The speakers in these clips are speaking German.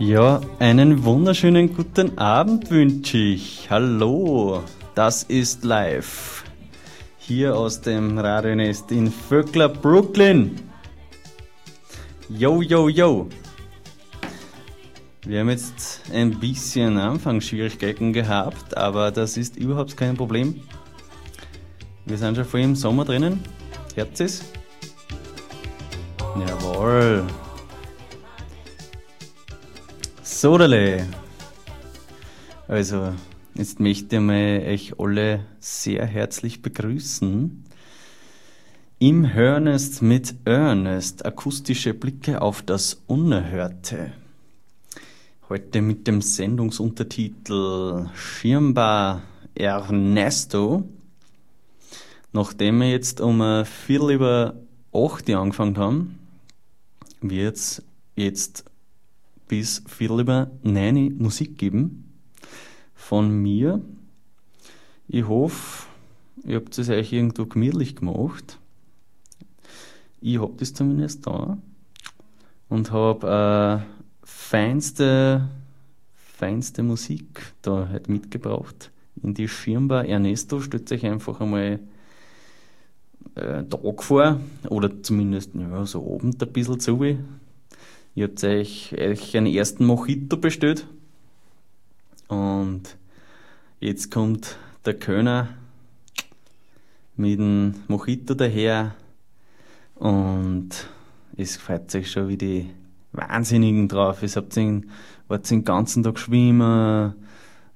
Ja, einen wunderschönen guten Abend wünsche ich. Hallo, das ist live. Hier aus dem Radionest in Vöckler, Brooklyn. Yo, yo, yo. Wir haben jetzt ein bisschen Anfangsschwierigkeiten gehabt, aber das ist überhaupt kein Problem. Wir sind schon voll im Sommer drinnen. Hört es? Jawohl. Sodale. Also, jetzt möchte ich mal euch alle sehr herzlich begrüßen. Im Hörnest mit Ernest, akustische Blicke auf das Unerhörte. Heute mit dem Sendungsuntertitel Schirmbar Ernesto. Nachdem wir jetzt um Viertel über acht angefangen haben, wird es jetzt bis Viertel über neun Musik geben von mir. Ich hoffe, ihr habt es euch irgendwo gemütlich gemacht. Ich hab das zumindest da und habe äh, feinste, feinste Musik da halt mitgebracht. In die Schirmbar Ernesto stellt euch einfach einmal äh, Tag vor oder zumindest ja, so oben ein bisschen zu. Ihr habt euch, euch einen ersten Mojito bestellt. Und jetzt kommt der Kölner mit dem Mojito daher. Und es freut sich schon wie die Wahnsinnigen drauf. Es habt den, den ganzen Tag schwimmen,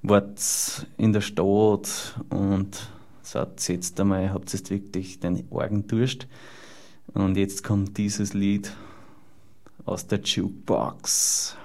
wart in der Stadt und sagt, jetzt einmal, habt jetzt wirklich den Orgen Durst. Und jetzt kommt dieses Lied aus der Jukebox.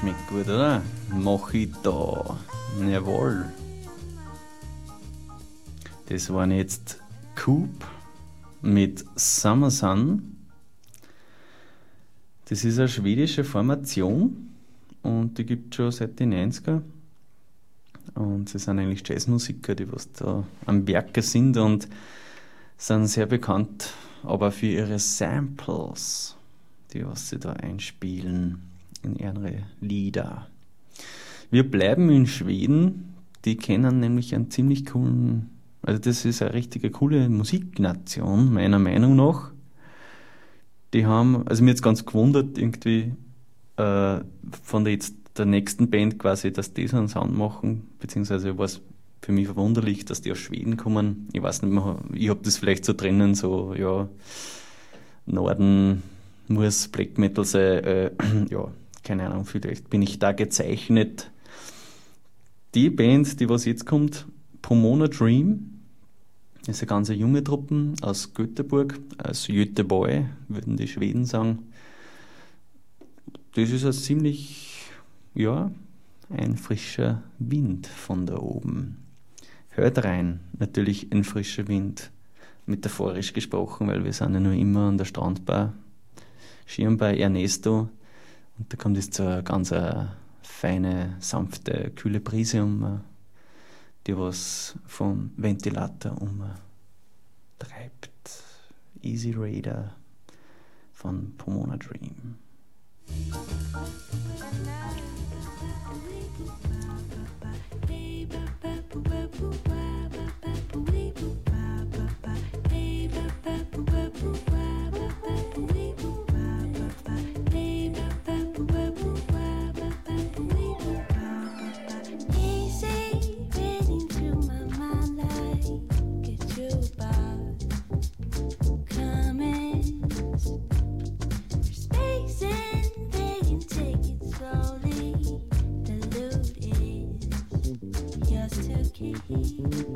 Schmeckt gut, oder? Mojito. Jawohl. Das waren jetzt Coop mit Summer Sun. Das ist eine schwedische Formation und die gibt es schon seit den 90er. Und sie sind eigentlich Jazzmusiker, die was da am Werke sind und sind sehr bekannt, aber für ihre Samples, die was sie da einspielen in ihre Lieder. Wir bleiben in Schweden. Die kennen nämlich einen ziemlich coolen, also das ist eine richtige coole Musiknation, meiner Meinung nach. Die haben, also mir jetzt ganz gewundert, irgendwie äh, von der jetzt der nächsten Band quasi, dass die so einen Sound machen, beziehungsweise war es für mich verwunderlich, dass die aus Schweden kommen. Ich weiß nicht mehr, ich habe das vielleicht so drinnen, so, ja, Norden muss Black Metal sein, äh, ja, keine Ahnung, vielleicht bin ich da gezeichnet. Die Band, die was jetzt kommt, Pomona Dream, ist eine ganz junge Truppe aus Göteborg, aus Göteborg, würden die Schweden sagen. Das ist ein ziemlich, ja, ein frischer Wind von da oben. Hört rein, natürlich ein frischer Wind, metaphorisch gesprochen, weil wir sind ja nur immer an der Strandbar, Schirm bei Ernesto, und da kommt jetzt so eine ganz eine äh, feine, sanfte, kühle Brise um, äh, die was vom Ventilator umtreibt. Easy Raider von Pomona Dream. Und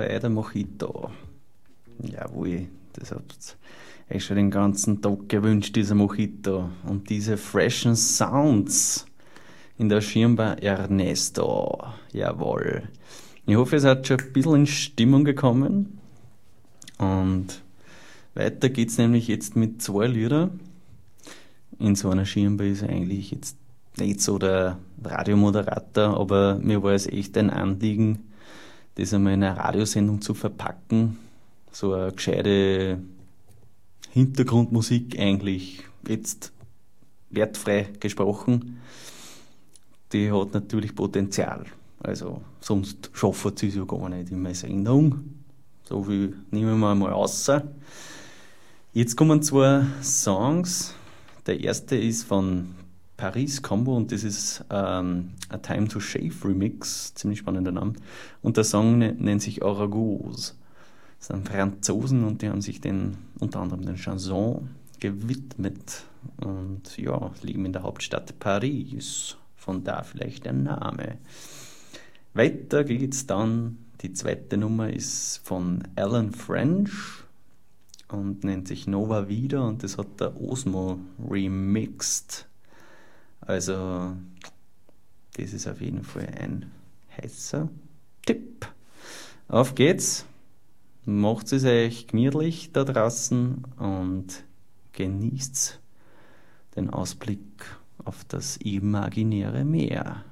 Eider Mojito. Jawohl, das habt ihr schon den ganzen Tag gewünscht, dieser Mojito. Und diese freshen Sounds in der Schirmbar Ernesto. Jawohl. Ich hoffe, ihr seid schon ein bisschen in Stimmung gekommen. Und weiter geht's nämlich jetzt mit zwei Lieder. In so einer Schirmbar ist eigentlich jetzt nicht so der Radiomoderator, aber mir war es echt ein Anliegen, das einmal in eine Radiosendung zu verpacken. So eine gescheite Hintergrundmusik eigentlich jetzt wertfrei gesprochen. Die hat natürlich Potenzial. Also sonst schaffen sie es ja gar nicht in meiner Sendung. So viel nehmen wir mal außer. Jetzt kommen zwei Songs. Der erste ist von Paris Combo und das ist ähm, A Time to Shave Remix, ziemlich spannender Name. Und der Song nennt sich Aragos. Das sind Franzosen und die haben sich den unter anderem den Chanson gewidmet und ja, leben in der Hauptstadt Paris. Von da vielleicht der Name. Weiter geht's dann. Die zweite Nummer ist von Alan French und nennt sich Nova Wieder und das hat der Osmo remixed. Also, das ist auf jeden Fall ein heißer Tipp. Auf geht's! Macht es euch gemütlich da draußen und genießt den Ausblick auf das imaginäre Meer.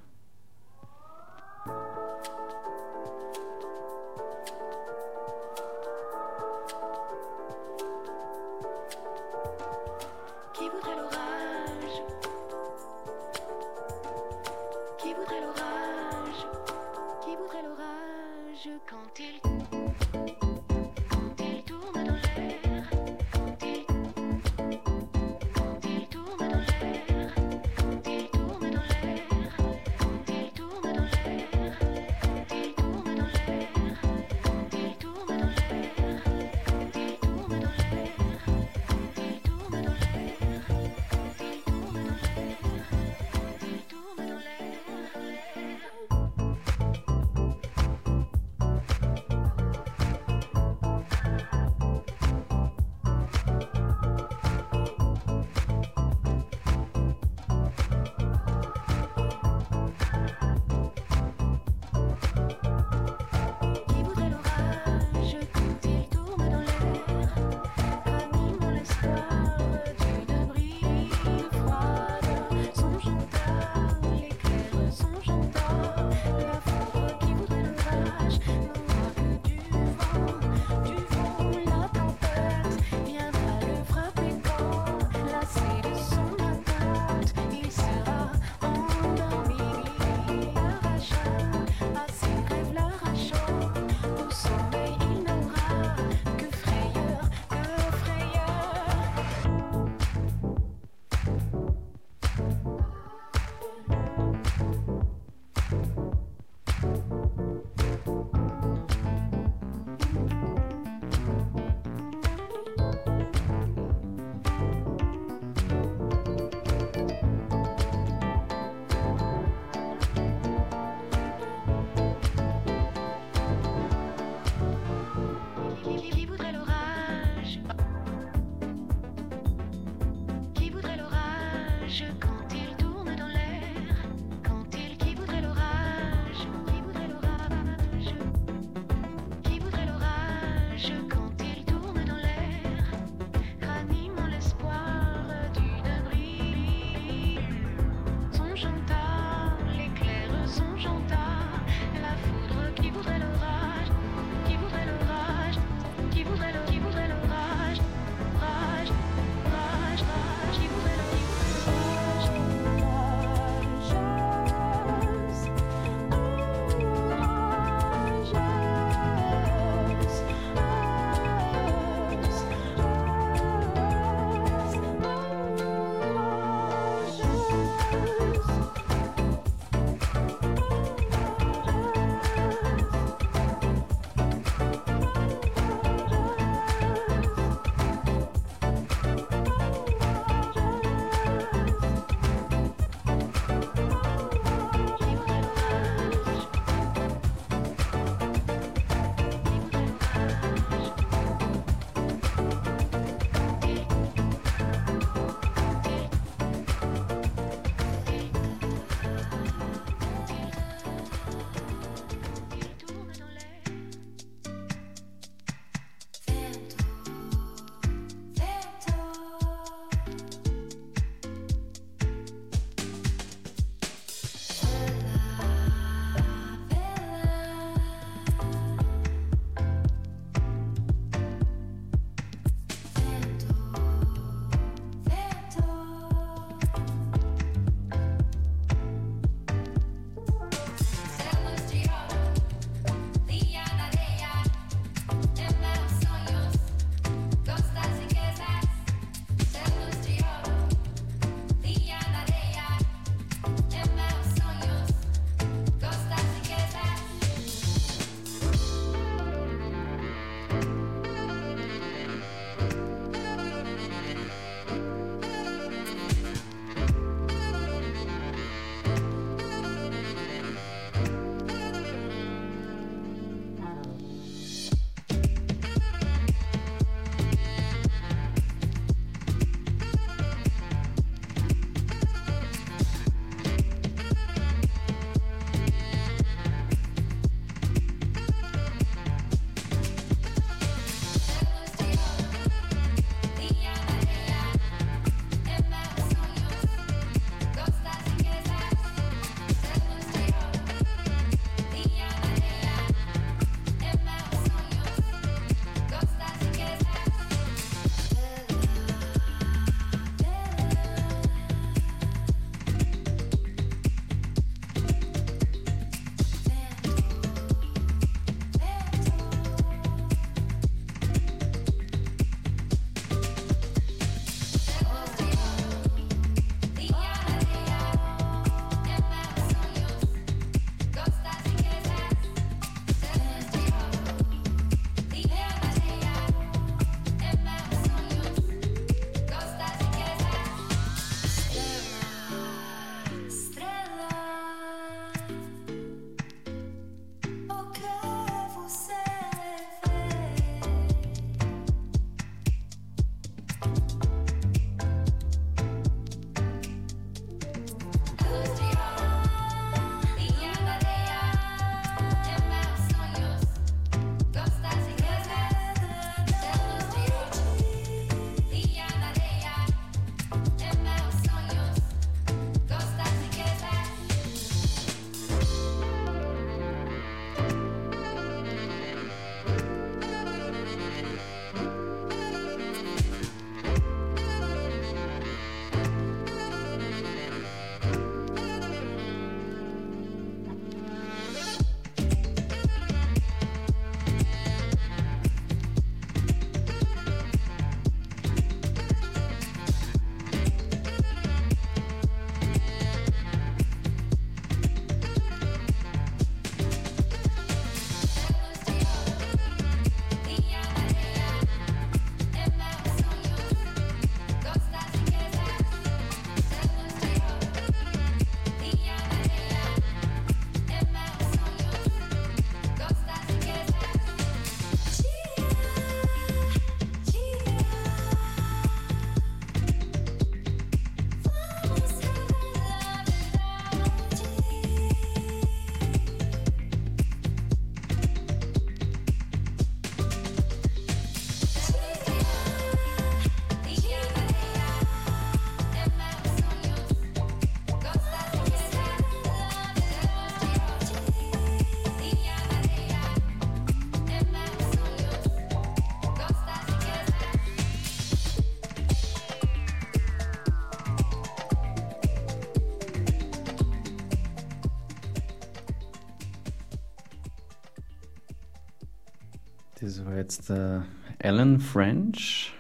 Der Alan French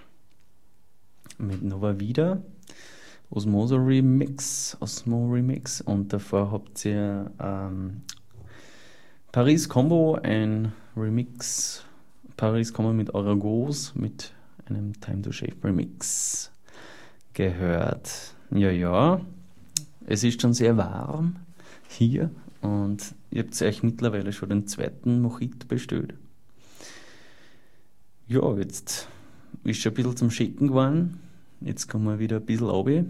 mit Nova Vida. Osmoso Remix, Osmo Remix und davor habt ihr ähm, Paris Combo, ein Remix, Paris Combo mit Aragos, mit einem Time to Shave Remix gehört. Ja, ja, es ist schon sehr warm hier und ihr habt euch mittlerweile schon den zweiten Mojito bestellt. Ja, jetzt ist schon ein bisschen zum Schicken geworden. Jetzt kommen wir wieder ein bisschen runter.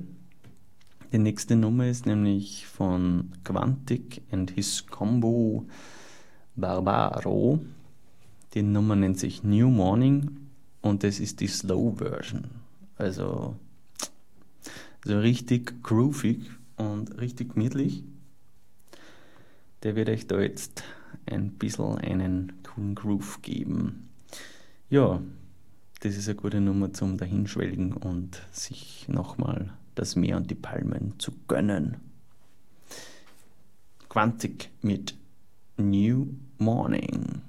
Die nächste Nummer ist nämlich von Quantic and his Combo Barbaro. Die Nummer nennt sich New Morning und das ist die Slow Version. Also, also richtig groovig und richtig gemütlich. Der wird euch da jetzt ein bisschen einen coolen Groove geben. Ja, das ist eine gute Nummer zum Dahinschwelgen und sich nochmal das Meer und die Palmen zu gönnen. Quantik mit New Morning.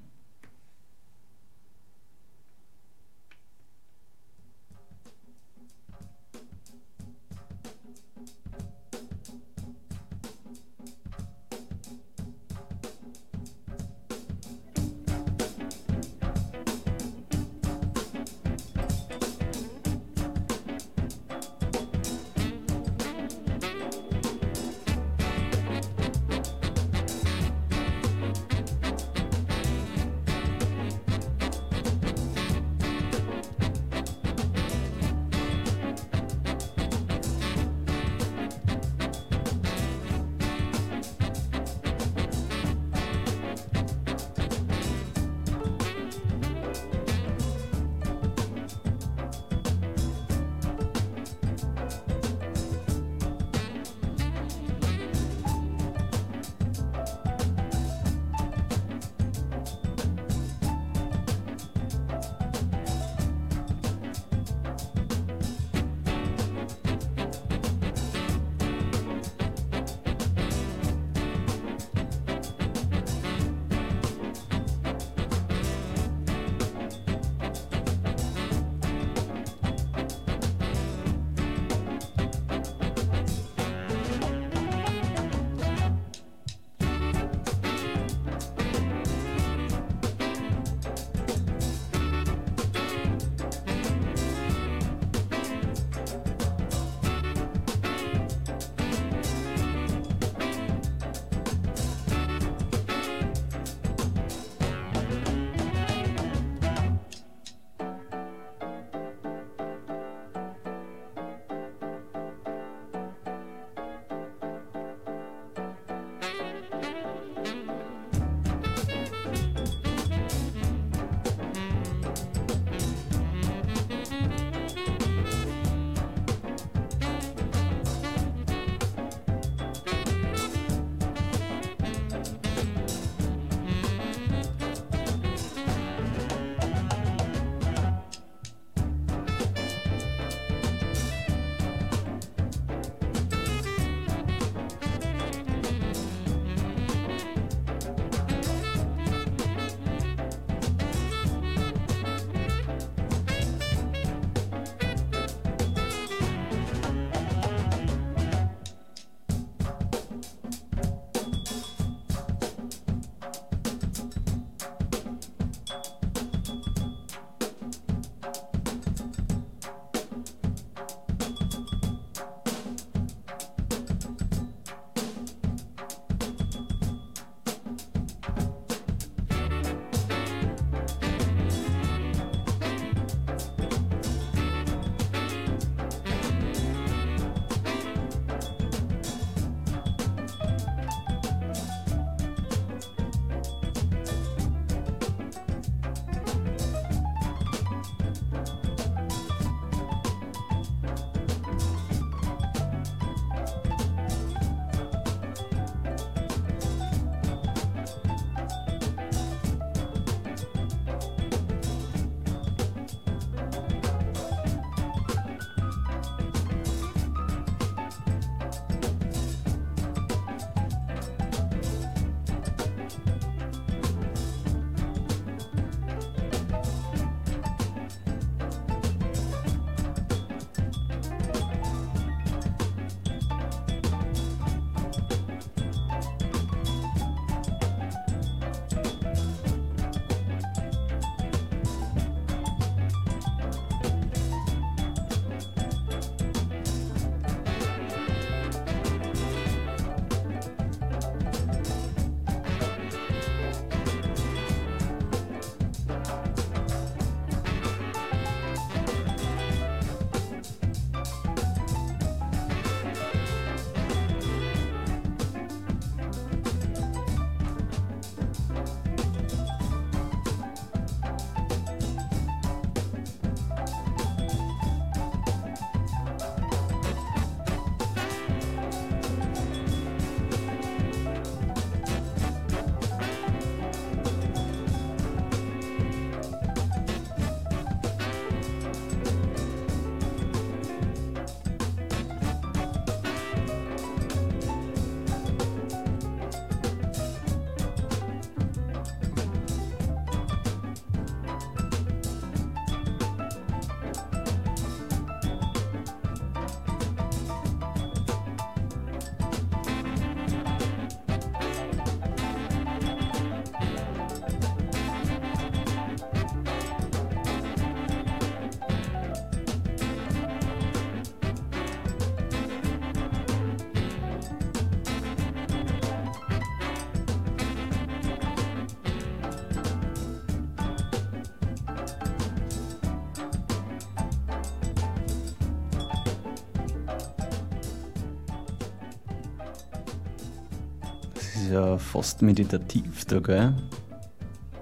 Ist ja fast meditativ da, gell?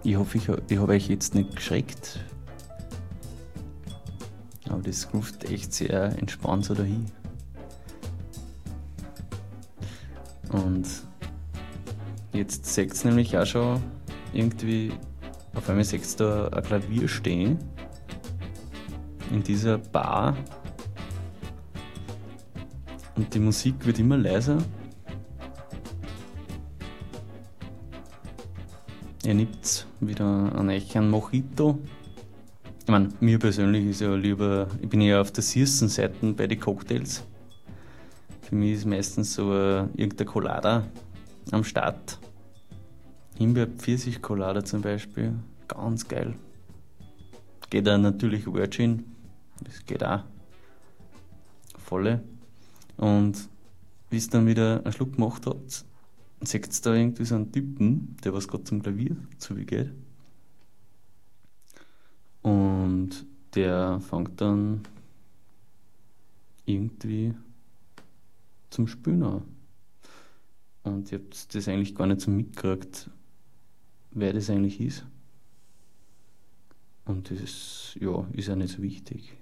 Ich hoffe, ich, ich habe euch jetzt nicht geschreckt. Aber das ruft echt sehr entspannt so dahin. Und jetzt seht ihr nämlich auch schon irgendwie, auf einmal seht ihr da ein Klavier stehen. In dieser Bar. Und die Musik wird immer leiser. Ihr nimmt wieder an euch einen Mojito. Ich meine, mir persönlich ist ja lieber, ich bin ja auf der süßen Seite bei den Cocktails. Für mich ist meistens so äh, irgendein Colada am Start. Himbeer-Pfirsich-Colada zum Beispiel, ganz geil. Geht auch natürlich Virgin, das geht auch. Volle. Und wie es dann wieder einen Schluck gemacht hat, seht ihr da irgendwie so einen Typen, der was gerade zum Klavier zugeht. Und der fängt dann irgendwie zum Spielen an. Und ich habe das eigentlich gar nicht so mitgekriegt, wer das eigentlich ist. Und das ja, ist ja nicht so wichtig.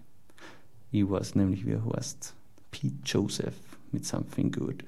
Ich weiß nämlich, wie er heißt. Pete Joseph mit Something Good.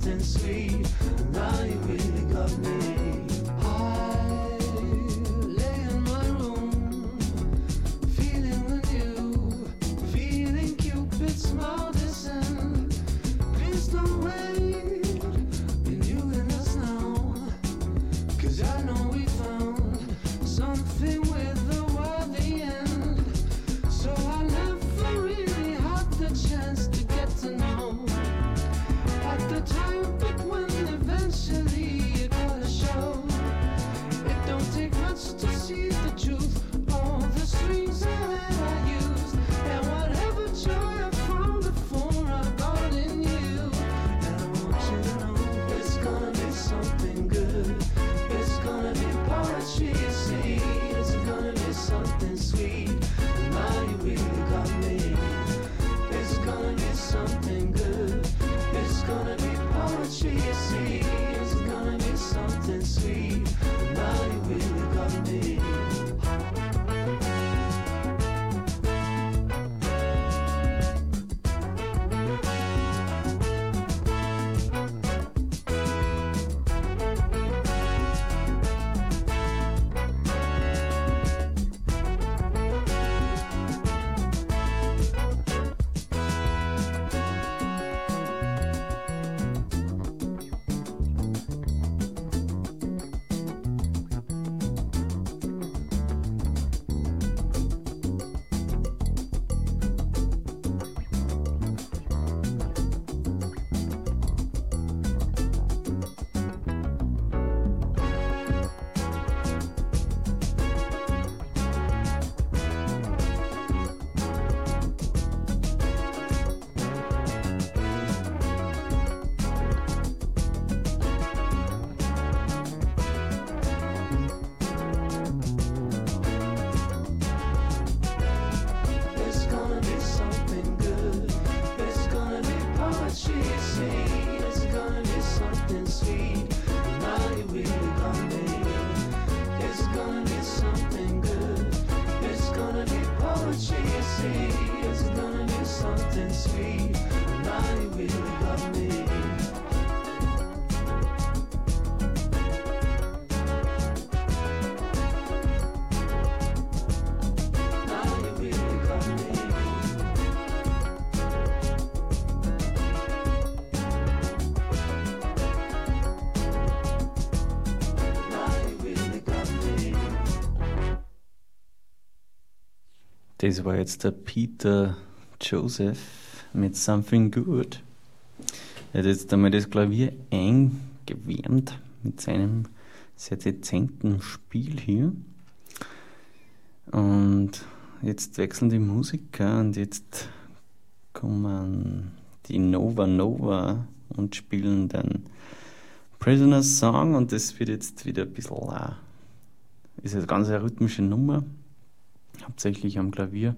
Chance to Das war jetzt der Peter Joseph mit Something Good. Er hat jetzt einmal das Klavier eingewärmt mit seinem sehr dezenten Spiel hier. Und jetzt wechseln die Musiker und jetzt kommen die Nova Nova und spielen den Prisoner's Song und das wird jetzt wieder ein bisschen, ist eine ganz rhythmische Nummer hauptsächlich am Klavier.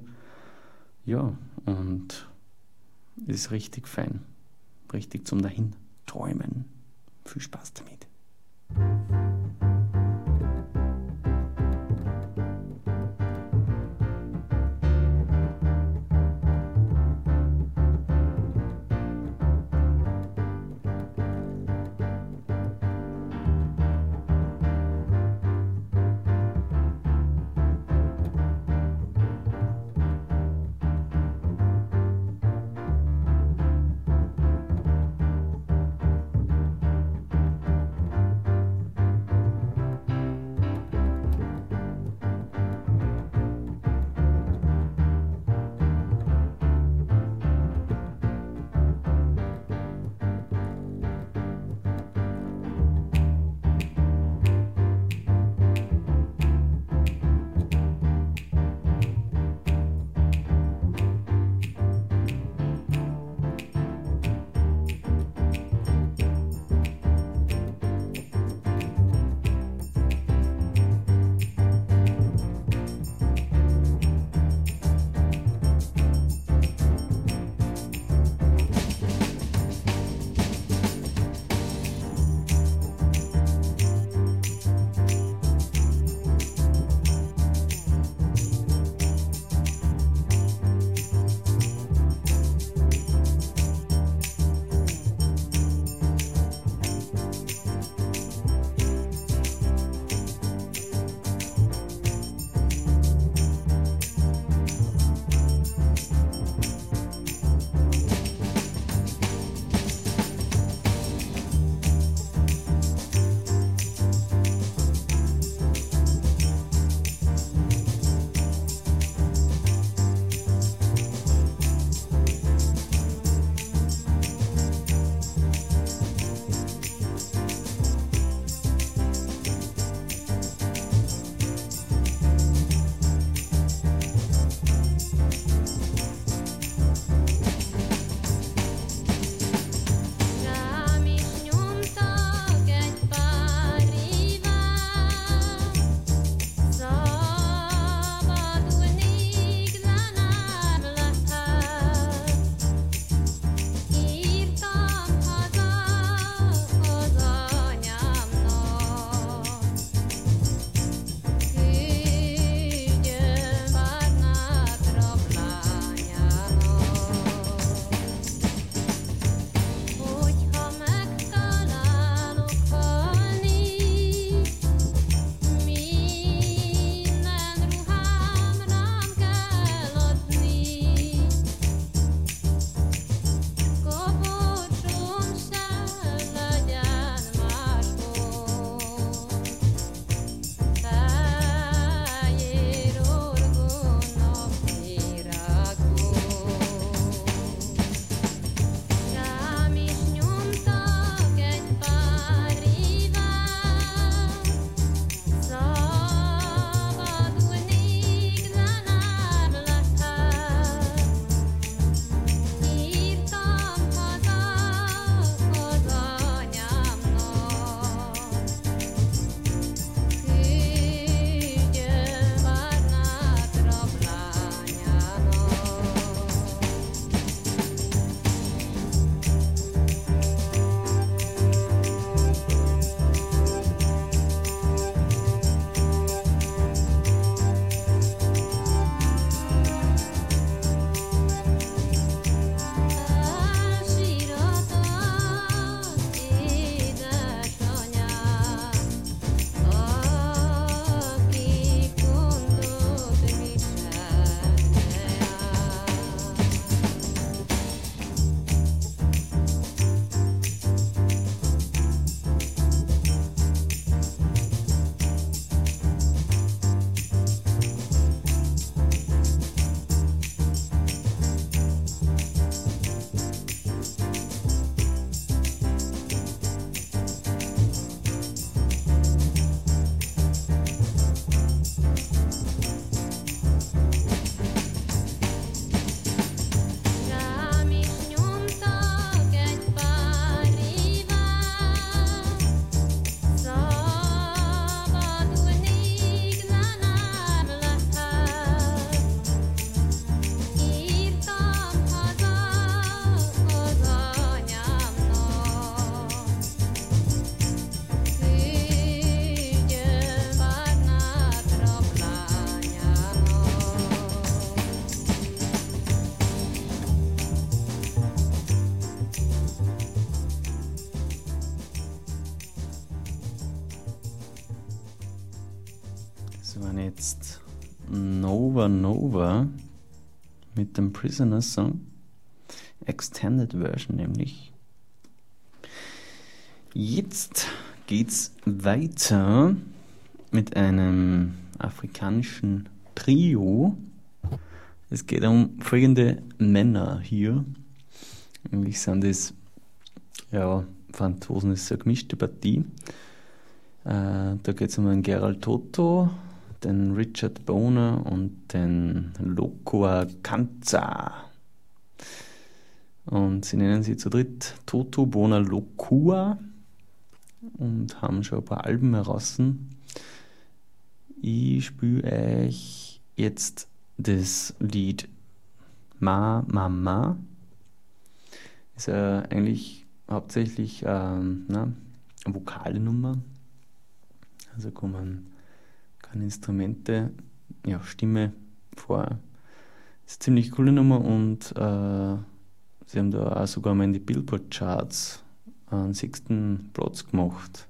Ja, und ist richtig fein. Richtig zum dahin träumen. Viel Spaß damit. Nova Nova mit dem Prisoner Song. Extended Version nämlich. Jetzt geht's weiter mit einem afrikanischen Trio. Es geht um folgende Männer hier. Eigentlich sind es, ja, Franzosen ist eine gemischte Partie. Äh, da geht es um den Gerald Toto, den Richard Boner und den Lokoa Kanza. Und sie nennen sie zu dritt Toto Boner Lokua und haben schon ein paar Alben heraus. Ich spiele euch jetzt das Lied Ma Mama. Ist ja eigentlich hauptsächlich ähm, na, eine vokale Nummer. Also kommen keine Instrumente, ja, Stimme vor. Ist eine ziemlich coole Nummer und äh, sie haben da auch sogar mal in die Billboard-Charts einen sechsten Platz gemacht.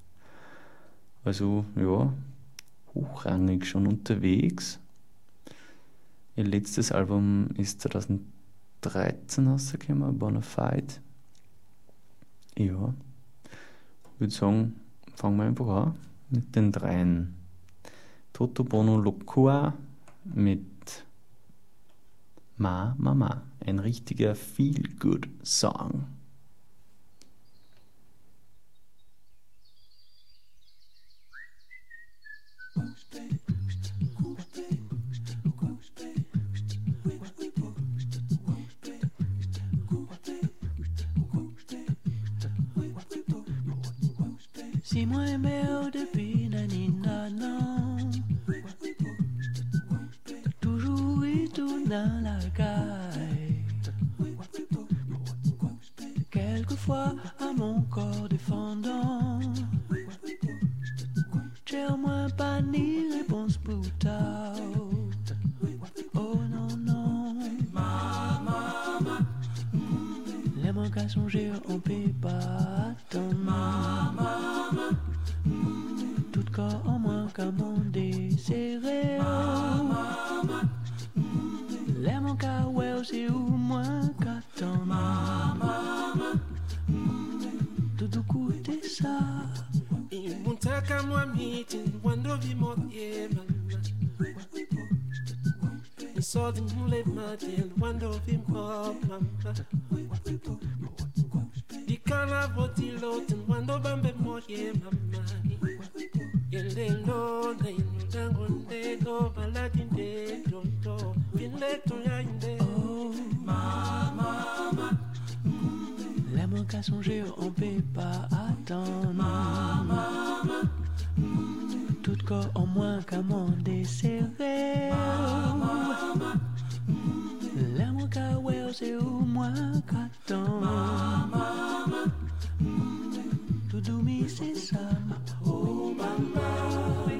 Also, ja, hochrangig schon unterwegs. Ihr letztes Album ist 2013 rausgekommen, Bonafide. Ja, ich würde sagen, fangen wir einfach an mit den dreien. Toto Bono Lokua mit Ma Mama. Ein richtiger Feel-Good-Song. Si moi mère depuis nanina non Quelquefois à mon corps défendant. J'ai au moins pas ni réponse pour Oh non non. Les manques à songer on peut pas attendre j'ai au moins 4 ans. Mama, Doudou koute sa. Muntaka mwa miti, wando vimo yema. Nisodi mule matel, mama. Dikana voti lotin, wando bambe mo yema. Yende nona. tangondengo maladinde l'amour songer on peut pas attendre. Mama tout corps en moins qu'à m'en desserrer. L'amour qu'à ouais c'est au moins qu'attendre. Tout doumi c'est ça. oh mama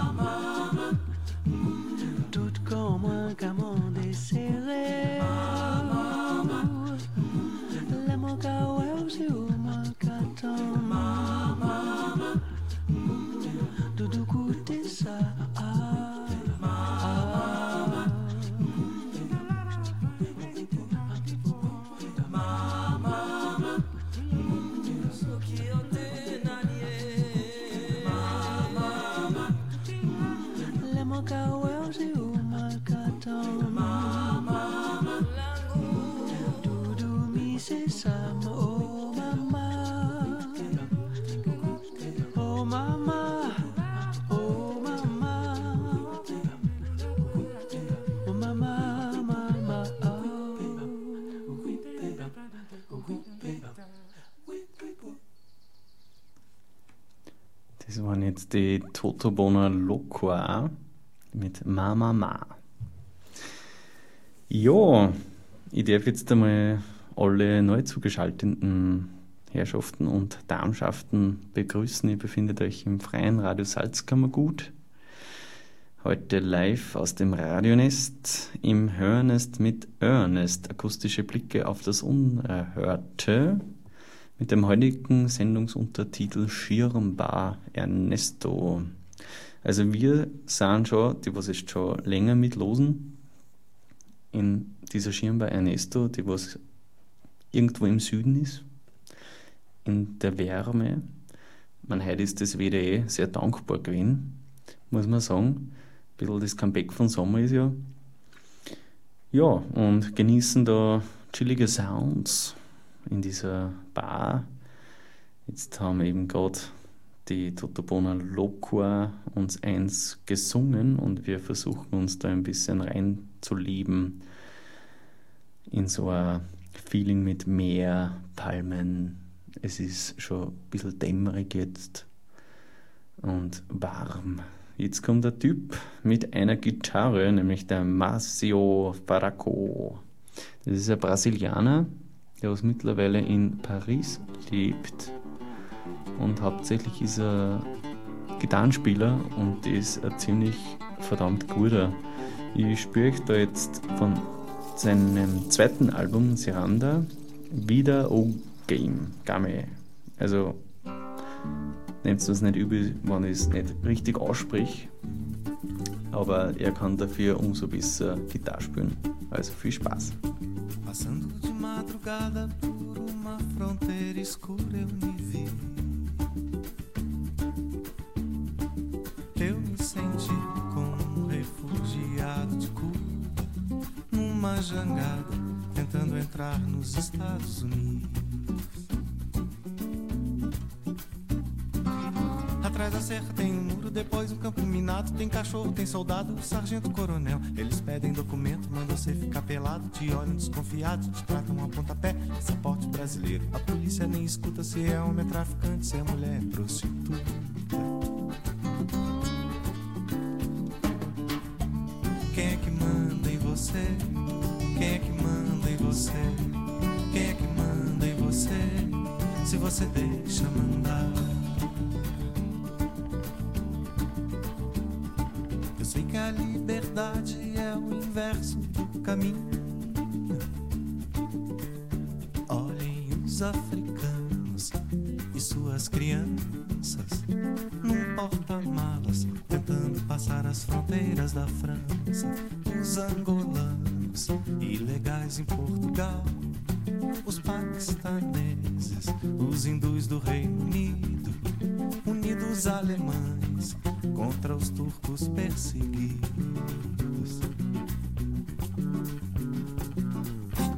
die Totobona Loqua mit Mama Ma. Ja, ich darf jetzt einmal alle neu zugeschalteten Herrschaften und Darmschaften begrüßen. Ihr befindet euch im freien Radio Salzkammergut. Heute live aus dem Radionest im Hörnest mit Ernest. Akustische Blicke auf das Unerhörte mit dem heutigen Sendungsuntertitel Schirmbar Ernesto. Also wir sind schon, die was jetzt schon länger mitlosen, in dieser Schirmbar Ernesto, die was irgendwo im Süden ist, in der Wärme. Man heute ist das WDE sehr dankbar gewesen, muss man sagen. Ein bisschen das Comeback von Sommer ist ja. Ja, und genießen da chillige Sounds in dieser Bar. Jetzt haben eben gerade die Totobona Loqua uns eins gesungen und wir versuchen uns da ein bisschen reinzulieben in so ein Feeling mit Meer, Palmen. Es ist schon ein bisschen dämmerig jetzt und warm. Jetzt kommt der Typ mit einer Gitarre, nämlich der Marcio Faraco. Das ist ein Brasilianer, der was mittlerweile in Paris lebt. Und hauptsächlich ist er Gitarrenspieler und ist ein ziemlich verdammt guter. Ich spüre euch da jetzt von seinem zweiten Album Seranda wieder O Game Game. Also nehmt es nicht übel, wenn ich es nicht richtig ausspreche. Aber er kann dafür umso besser Gitarre spielen. Also viel Spaß. Passando madrugada por uma fronteira escura eu me vi. Eu me senti como um refugiado de Cuba, numa jangada, tentando entrar nos Estados Unidos. Atrás da cerca tem um muro, depois um campo minado. Tem cachorro, tem soldado, sargento, coronel. Eles pedem documento, mandam você ficar pelado. Te olham desconfiado, te tratam a pontapé. Passaporte brasileiro. A polícia nem escuta se é homem, é traficante, se é mulher, é prostituta. Quem é que manda em você? Quem é que manda em você? Quem é que manda em você? Se você deixa mandar. Sei que a liberdade é o inverso do caminho. Olhem os africanos e suas crianças num porta-malas, tentando passar as fronteiras da França. Os angolanos, ilegais em Portugal. Os paquistaneses, os hindus do Reino Unido, unidos alemães contra os turcos perseguidos.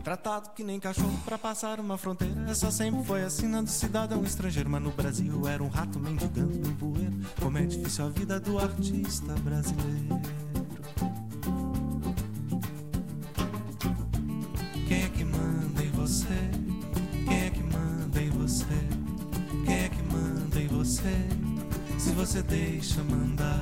Tratado que nem cachorro pra passar uma fronteira. Essa sempre foi a sina do cidadão estrangeiro. Mas no Brasil era um rato mendigando no bueiro. Como é difícil a vida do artista brasileiro. Deixa mandar.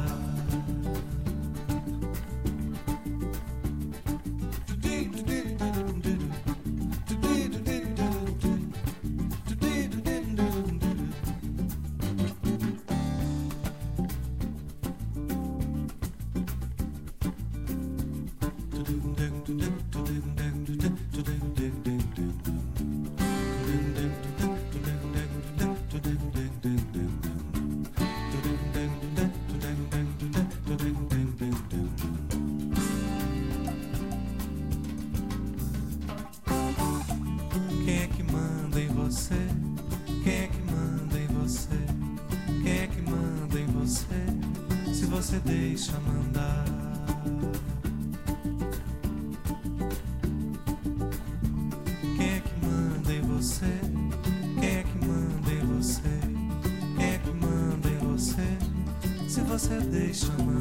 Saturday summer.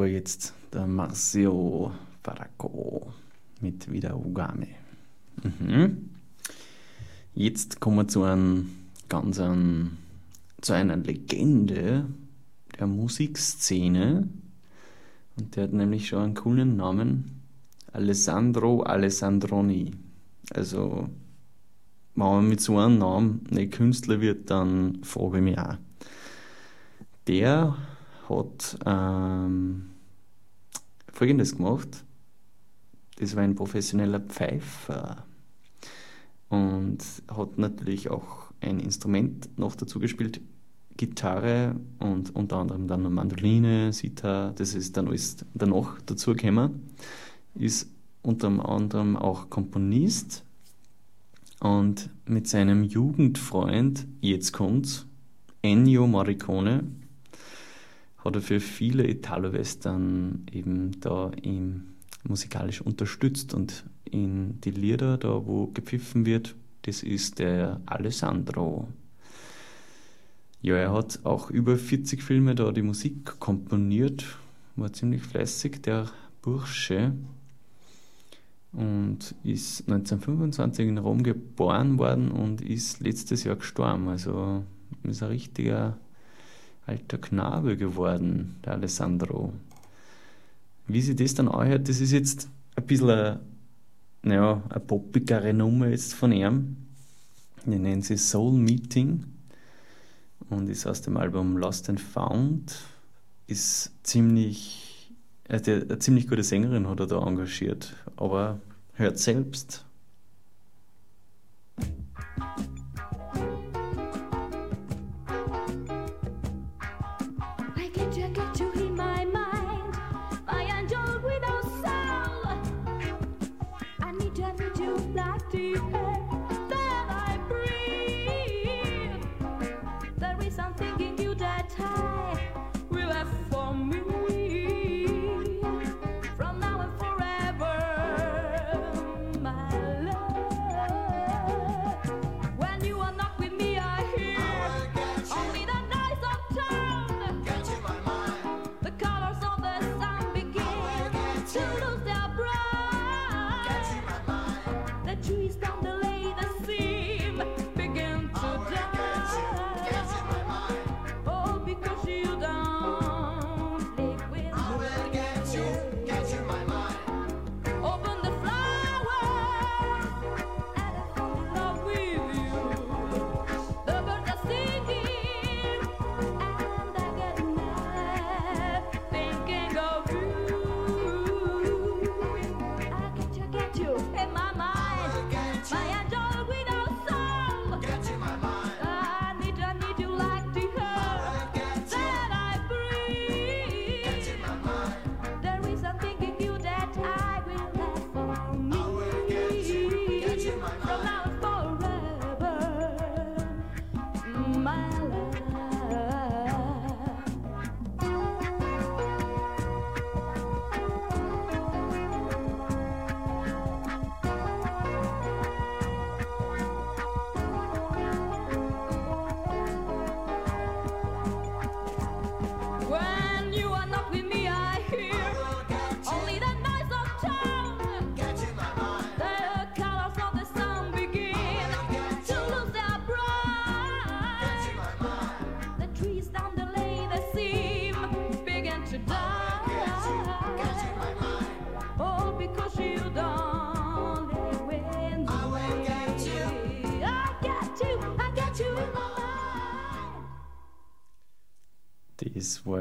War jetzt der Marcio Faraco mit Wieder Ugame. Mhm. Jetzt kommen wir zu einem ganz an, zu einer Legende der Musikszene. Und der hat nämlich schon einen coolen Namen. Alessandro Alessandroni. Also, wenn man mit so einem Namen nicht Künstler wird, dann frage ich mich auch. Der hat ähm, Folgendes gemacht. Das war ein professioneller Pfeifer und hat natürlich auch ein Instrument noch dazu gespielt, Gitarre und unter anderem dann eine Mandoline, Sitar, das ist dann alles danach dazu gekommen. Ist unter anderem auch Komponist und mit seinem Jugendfreund, jetzt kommt's, Ennio Morricone, hat er für viele Italo-Western eben da ihm musikalisch unterstützt und in die Lieder, da wo gepfiffen wird, das ist der Alessandro. Ja, er hat auch über 40 Filme da die Musik komponiert, war ziemlich fleißig, der Bursche. Und ist 1925 in Rom geboren worden und ist letztes Jahr gestorben. Also ist ein richtiger alter Knabe geworden, der Alessandro. Wie sie das dann anhört, das ist jetzt ein bisschen eine, naja, eine poppigere Nummer jetzt von ihm. Die nennen sie Soul Meeting und ist aus dem Album Lost and Found. Ist ziemlich, also eine ziemlich gute Sängerin hat er da engagiert, aber hört selbst.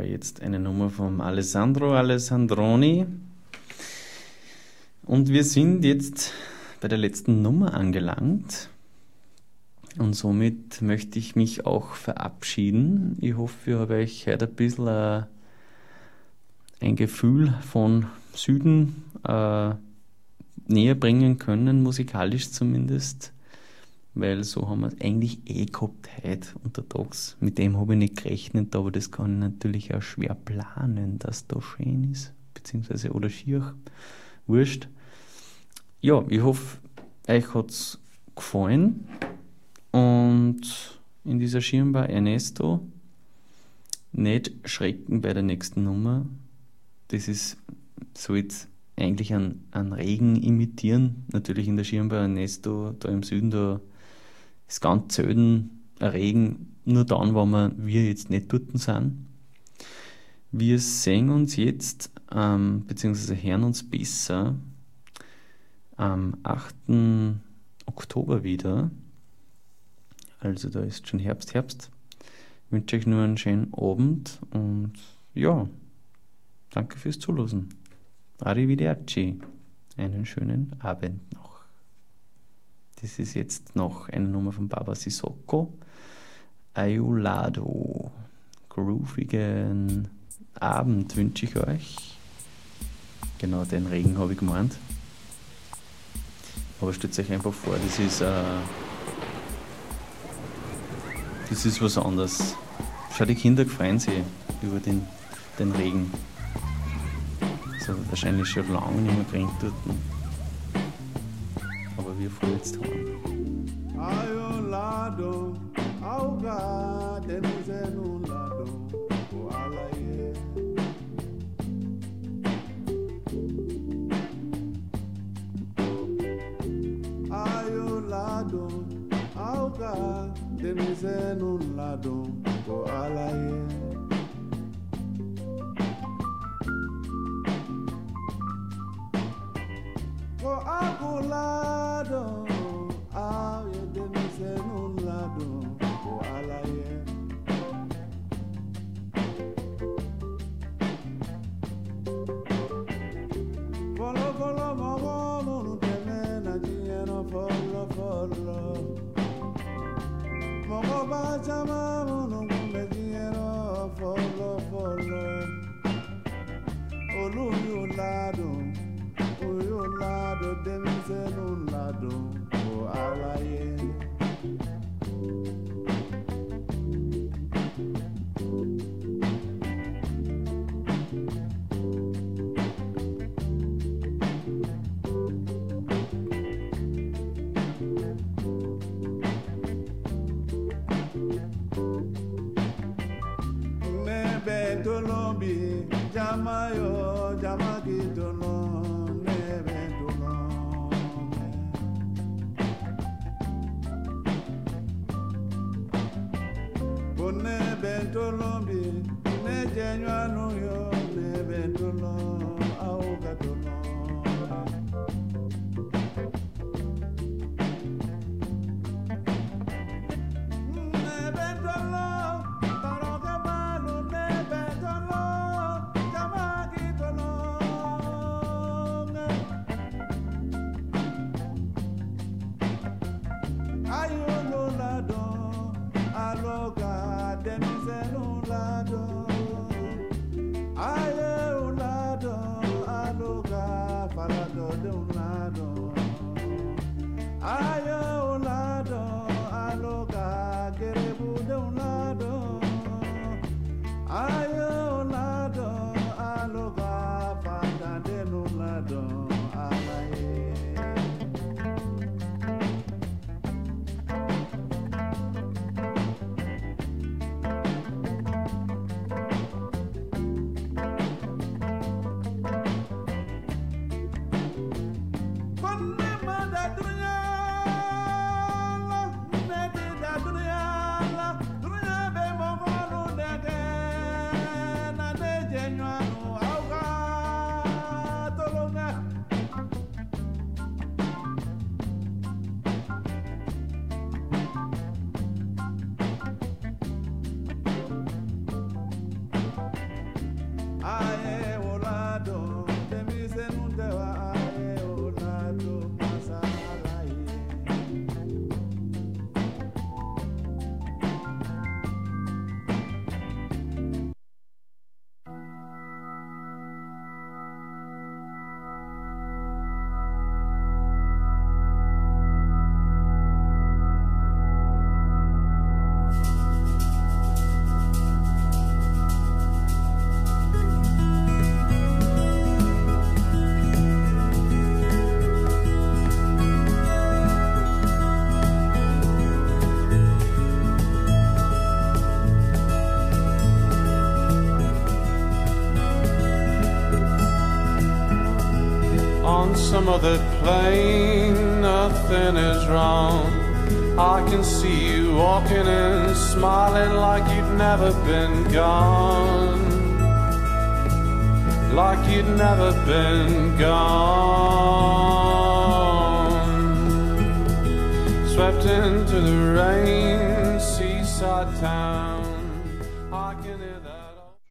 Jetzt eine Nummer vom Alessandro Alessandroni. Und wir sind jetzt bei der letzten Nummer angelangt. Und somit möchte ich mich auch verabschieden. Ich hoffe, ich habe euch heute ein bisschen äh, ein Gefühl von Süden äh, näher bringen können, musikalisch zumindest. Weil so haben wir es eigentlich eh gehabt heute untertags. Mit dem habe ich nicht gerechnet, aber das kann ich natürlich auch schwer planen, dass da schön ist, beziehungsweise oder schier. Wurscht. Ja, ich hoffe, euch hat es gefallen. Und in dieser Schirmbar Ernesto nicht schrecken bei der nächsten Nummer. Das ist, so jetzt eigentlich an, an Regen imitieren. Natürlich in der Schirmbar Ernesto, da im Süden, da ist ganz selten Regen, nur dann, wenn wir, wir jetzt nicht dort sind. Wir sehen uns jetzt, ähm, beziehungsweise hören uns besser am 8. Oktober wieder. Also da ist schon Herbst, Herbst. Ich wünsche euch nur einen schönen Abend und ja, danke fürs Zuhören. Arrivederci. Einen schönen Abend noch. Das ist jetzt noch eine Nummer von Baba Sissoko. Ayulado. Groovigen Abend wünsche ich euch. Genau, den Regen habe ich gemeint. Aber stellt euch einfach vor, das ist, äh, das ist was anderes. Schau, die Kinder freuen sich über den, den Regen. So wahrscheinlich schon lange nicht mehr geregnet dort. love you for its tone. lado, alga, ko alaye. for Apolado. Some other plane, nothing is wrong. I can see you walking and smiling like you'd never been gone. Like you'd never been gone. Swept into the rain, seaside town.